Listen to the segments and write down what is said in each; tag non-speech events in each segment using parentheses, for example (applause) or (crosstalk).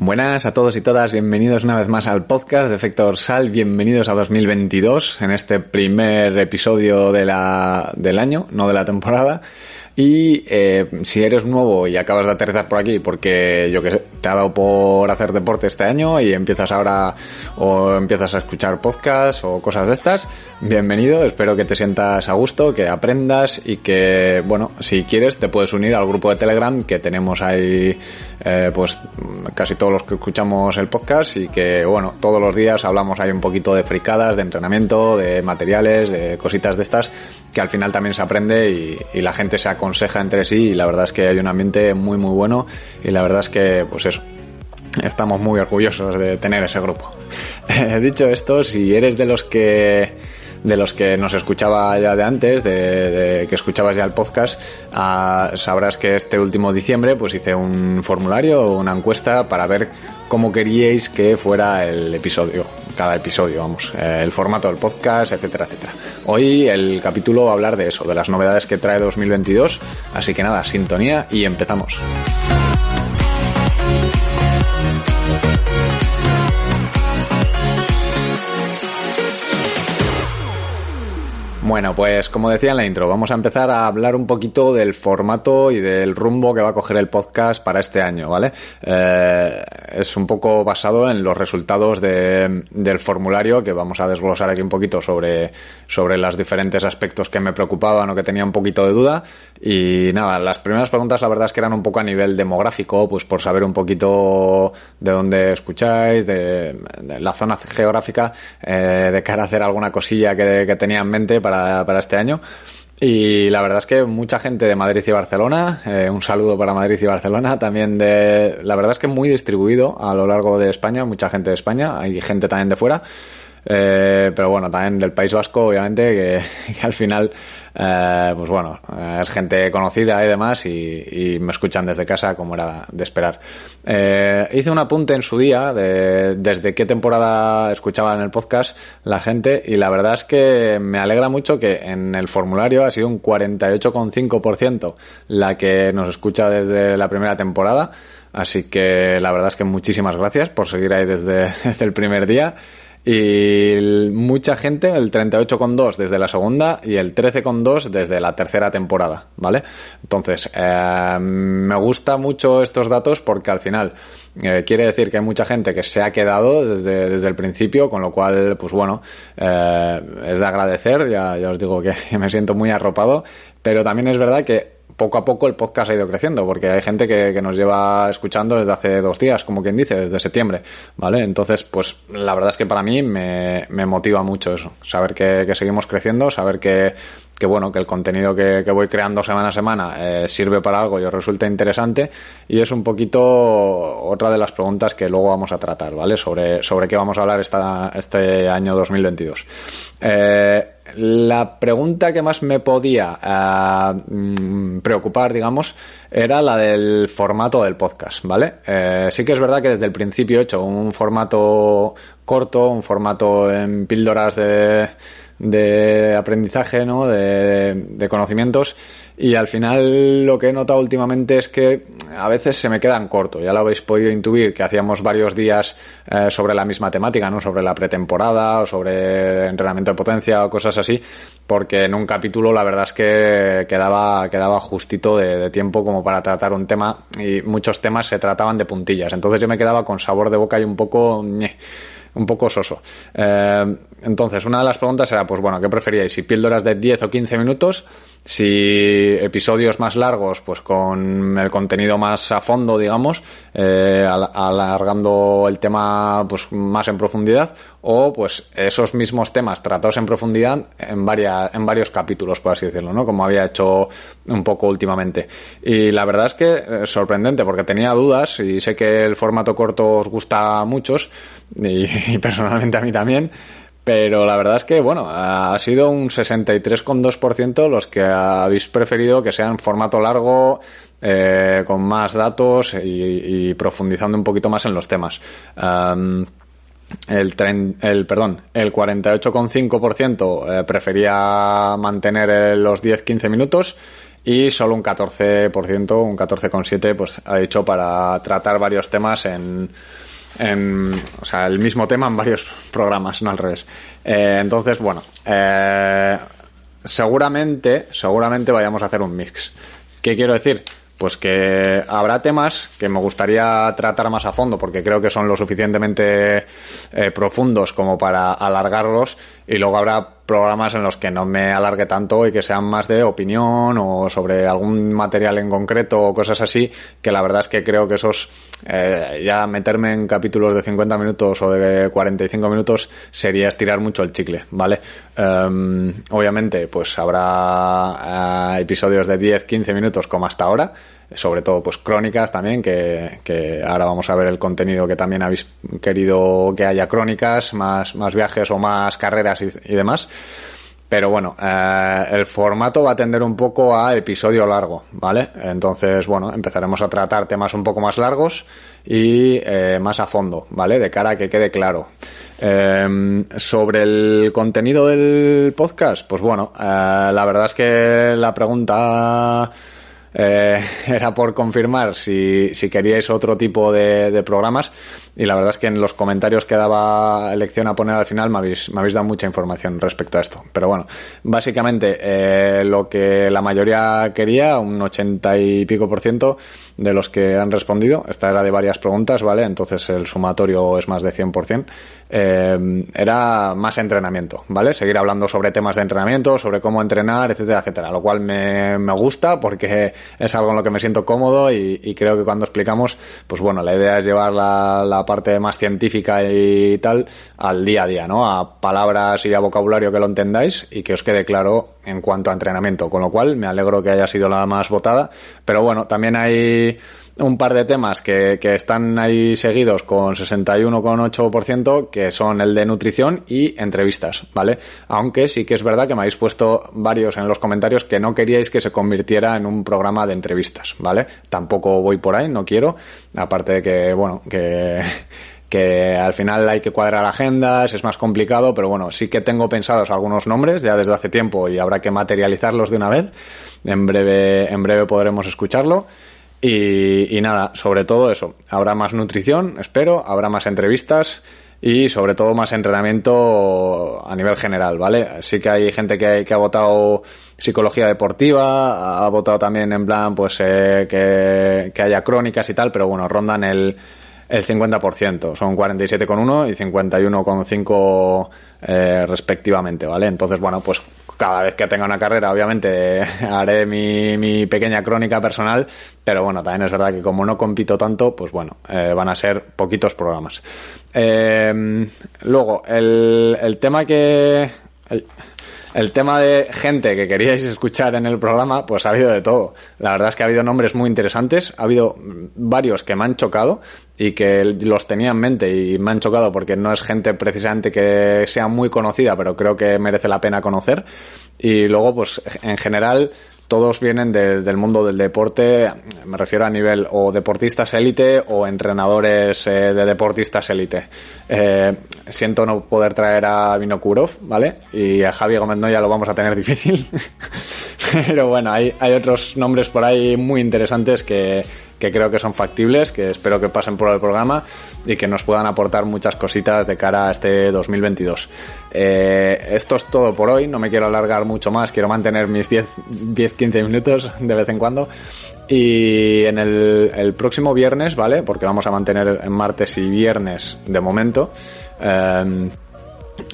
Buenas a todos y todas, bienvenidos una vez más al podcast de Efecto Dorsal, bienvenidos a 2022 en este primer episodio de la, del año, no de la temporada. Y eh, si eres nuevo y acabas de aterrizar por aquí porque yo que sé, te ha dado por hacer deporte este año y empiezas ahora o empiezas a escuchar podcasts o cosas de estas, bienvenido, espero que te sientas a gusto, que aprendas y que, bueno, si quieres te puedes unir al grupo de Telegram que tenemos ahí eh, pues casi todos los que escuchamos el podcast y que, bueno, todos los días hablamos ahí un poquito de fricadas, de entrenamiento, de materiales, de cositas de estas que al final también se aprende y, la gente se aconseja entre sí y la verdad es que hay un ambiente muy muy bueno y la verdad es que pues eso estamos muy orgullosos de tener ese grupo. (laughs) Dicho esto si eres de los que de los que nos escuchaba ya de antes, de, que escuchabas ya el podcast, uh, sabrás que este último diciembre pues hice un formulario, una encuesta para ver cómo queríais que fuera el episodio, cada episodio, vamos, eh, el formato del podcast, etcétera, etcétera. Hoy el capítulo va a hablar de eso, de las novedades que trae 2022, así que nada, sintonía y empezamos. Bueno, pues como decía en la intro, vamos a empezar a hablar un poquito del formato y del rumbo que va a coger el podcast para este año, ¿vale? Eh, es un poco basado en los resultados de, del formulario que vamos a desglosar aquí un poquito sobre, sobre los diferentes aspectos que me preocupaban o que tenía un poquito de duda. Y nada, las primeras preguntas la verdad es que eran un poco a nivel demográfico, pues por saber un poquito de dónde escucháis, de, la zona geográfica, eh, de cara a hacer alguna cosilla que, que tenía en mente para para, este año. Y la verdad es que mucha gente de Madrid y Barcelona, eh, un saludo para Madrid y Barcelona, también de, la verdad es que muy distribuido a lo largo de España, mucha gente de España, hay gente también de fuera, eh, pero bueno, también del País Vasco, obviamente, que, (laughs) que al final, eh, pues bueno, es gente conocida y demás y, y, me escuchan desde casa como era de esperar. Eh, hice un apunte en su día de desde qué temporada escuchaban el podcast la gente y la verdad es que me alegra mucho que en el formulario ha sido un 48,5% la que nos escucha desde la primera temporada. Así que la verdad es que muchísimas gracias por seguir ahí desde, (laughs) desde el primer día y mucha gente, el 38,2 desde la segunda y el 13,2 desde la tercera temporada, ¿vale? Entonces, eh, me gusta mucho estos datos porque al final eh, quiere decir que hay mucha gente que se ha quedado desde, desde el principio, con lo cual, pues bueno, eh, es de agradecer, ya, ya os digo que (laughs) me siento muy arropado, pero también es verdad que poco a poco el podcast ha ido creciendo, porque hay gente que, nos lleva escuchando desde hace dos días, como quien dice, desde septiembre, ¿vale? Entonces, pues la verdad es que para mí me, motiva mucho eso, saber que, seguimos creciendo, saber que, que bueno, que el contenido que, que, voy creando semana a semana eh, sirve para algo y os resulta interesante y es un poquito otra de las preguntas que luego vamos a tratar, ¿vale? Sobre, sobre qué vamos a hablar esta, este año 2022. Eh, la pregunta que más me podía uh, preocupar, digamos, era la del formato del podcast, ¿vale? Eh, sí que es verdad que desde el principio he hecho un formato corto, un formato en píldoras de de aprendizaje, ¿no? De, de, conocimientos. Y al final lo que he notado últimamente es que a veces se me quedan cortos. Ya lo habéis podido intuir que hacíamos varios días eh, sobre la misma temática, ¿no? Sobre la pretemporada o sobre entrenamiento de potencia o cosas así. Porque en un capítulo la verdad es que quedaba, quedaba justito de, de tiempo como para tratar un tema y muchos temas se trataban de puntillas. Entonces yo me quedaba con sabor de boca y un poco... Ñe, un poco soso. Eh, entonces, una de las preguntas era, pues bueno, ¿qué preferíais? Si píldoras de 10 o 15 minutos, si episodios más largos, pues con el contenido más a fondo, digamos, eh, alargando el tema pues más en profundidad, o pues esos mismos temas tratados en profundidad en varias, en varios capítulos, por así decirlo, ¿no? Como había hecho un poco últimamente. Y la verdad es que es sorprendente, porque tenía dudas, y sé que el formato corto os gusta a muchos, y, (laughs) y personalmente a mí también, pero la verdad es que, bueno, ha sido un 63,2% los que habéis preferido que sean formato largo, eh, con más datos y, profundizando un poquito más en los temas. El, tren, el, perdón, el 48,5% eh, prefería mantener los 10-15 minutos y solo un 14%, un 14,7% pues ha dicho para tratar varios temas en, en, o sea, el mismo tema en varios programas, no al revés. Eh, entonces, bueno, eh, seguramente, seguramente vayamos a hacer un mix. ¿Qué quiero decir? Pues que habrá temas que me gustaría tratar más a fondo porque creo que son lo suficientemente eh, profundos como para alargarlos y luego habrá programas en los que no me alargue tanto y que sean más de opinión o sobre algún material en concreto o cosas así que la verdad es que creo que esos eh, ya meterme en capítulos de 50 minutos o de 45 minutos sería estirar mucho el chicle, ¿vale? Em, obviamente, pues habrá eh, episodios de 10, 15 minutos como hasta ahora, sobre todo pues crónicas también, que, que, ahora vamos a ver el contenido que también habéis querido que haya crónicas, más, más viajes o más carreras y, demás. Pero bueno, eh, el formato va a tender un poco a episodio largo, ¿vale? Entonces, bueno, empezaremos a tratar temas un poco más largos y eh, más a fondo, ¿vale? De cara a que quede claro. Eh, sobre el contenido del podcast, pues bueno, eh, la verdad es que la pregunta eh, (laughs) era por confirmar si, si queríais otro tipo de, de, programas y la verdad es que en los comentarios que daba elección a poner al final me habéis, me habéis dado mucha información respecto a esto. Pero bueno, básicamente eh, lo que la mayoría quería, un 80 y pico por ciento de los que han respondido, esta era de varias preguntas, ¿vale? Entonces el sumatorio es más de 100%, eh, era más entrenamiento, ¿vale? Seguir hablando sobre temas de entrenamiento, sobre cómo entrenar, etcétera, etcétera, lo cual me, me gusta porque es algo en lo que me siento cómodo y, creo que cuando explicamos, pues bueno, la idea es llevar la, la parte más científica y tal al día a día, ¿no? A palabras y a vocabulario que lo entendáis y que os quede claro en cuanto a entrenamiento. Con lo cual, me alegro que haya sido la más votada. Pero bueno, también hay un par de temas que, que están ahí seguidos con 61,8% que son el de nutrición y entrevistas, ¿vale? Aunque sí que es verdad que me habéis puesto varios en los comentarios que no queríais que se convirtiera en un programa de entrevistas, ¿vale? Tampoco voy por ahí, no quiero, aparte de que, bueno, que (laughs) que al final hay que cuadrar agendas, es más complicado, pero bueno, sí que tengo pensados algunos nombres ya desde hace tiempo y habrá que materializarlos de una vez. En breve, en breve podremos escucharlo. Y, y nada, sobre todo eso. Habrá más nutrición, espero, habrá más entrevistas y sobre todo más entrenamiento a nivel general, ¿vale? Sí que hay gente que, que ha votado psicología deportiva, ha votado también en plan, pues, eh, que, que haya crónicas y tal, pero bueno, rondan el, el 50%, son 47,1 y 51,5 eh, respectivamente, ¿vale? Entonces, bueno, pues cada vez que tenga una carrera, obviamente (laughs) haré mi, mi, pequeña crónica personal, pero bueno, también es verdad que como no compito tanto, pues bueno, eh, van a ser poquitos programas. Eh, luego, el, el tema que... el tema de gente que queríais escuchar en el programa, pues ha habido de todo. La verdad es que ha habido nombres muy interesantes, ha habido varios que me han chocado y que los tenía en mente y me han chocado porque no es gente precisamente que sea muy conocida, pero creo que merece la pena conocer. Y luego, pues en general, todos vienen de, del mundo del deporte, me refiero a nivel o deportistas élite o entrenadores eh, de deportistas élite. Eh, siento no poder traer a Vinokurov, ¿vale? Y a Javi Gómez ya lo vamos a tener (laughs) difícil. Pero bueno, hay, hay otros nombres por ahí muy interesantes que, que creo que son factibles, que espero que pasen por el programa y que nos puedan aportar muchas cositas de cara a este 2022. Eh, esto es todo por hoy, no me quiero alargar mucho más, quiero mantener mis 10-15 minutos de vez en cuando. Y en el, el, próximo viernes, ¿vale? Porque vamos a mantener en martes y viernes de momento. Eh,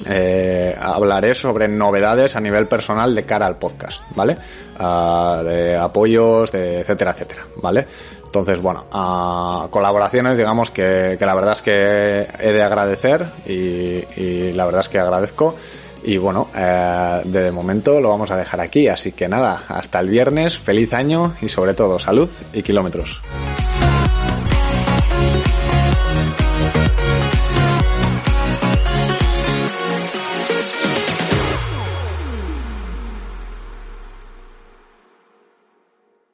eh, hablaré sobre novedades a nivel personal de cara al podcast, ¿vale? Uh, de apoyos, de etcétera, etcétera, ¿vale? Entonces, bueno, uh, colaboraciones, digamos que, que, la verdad es que he de agradecer y, y la verdad es que agradezco. Y bueno, eh, de momento lo vamos a dejar aquí. Así que nada, hasta el viernes, feliz año y sobre todo salud y kilómetros.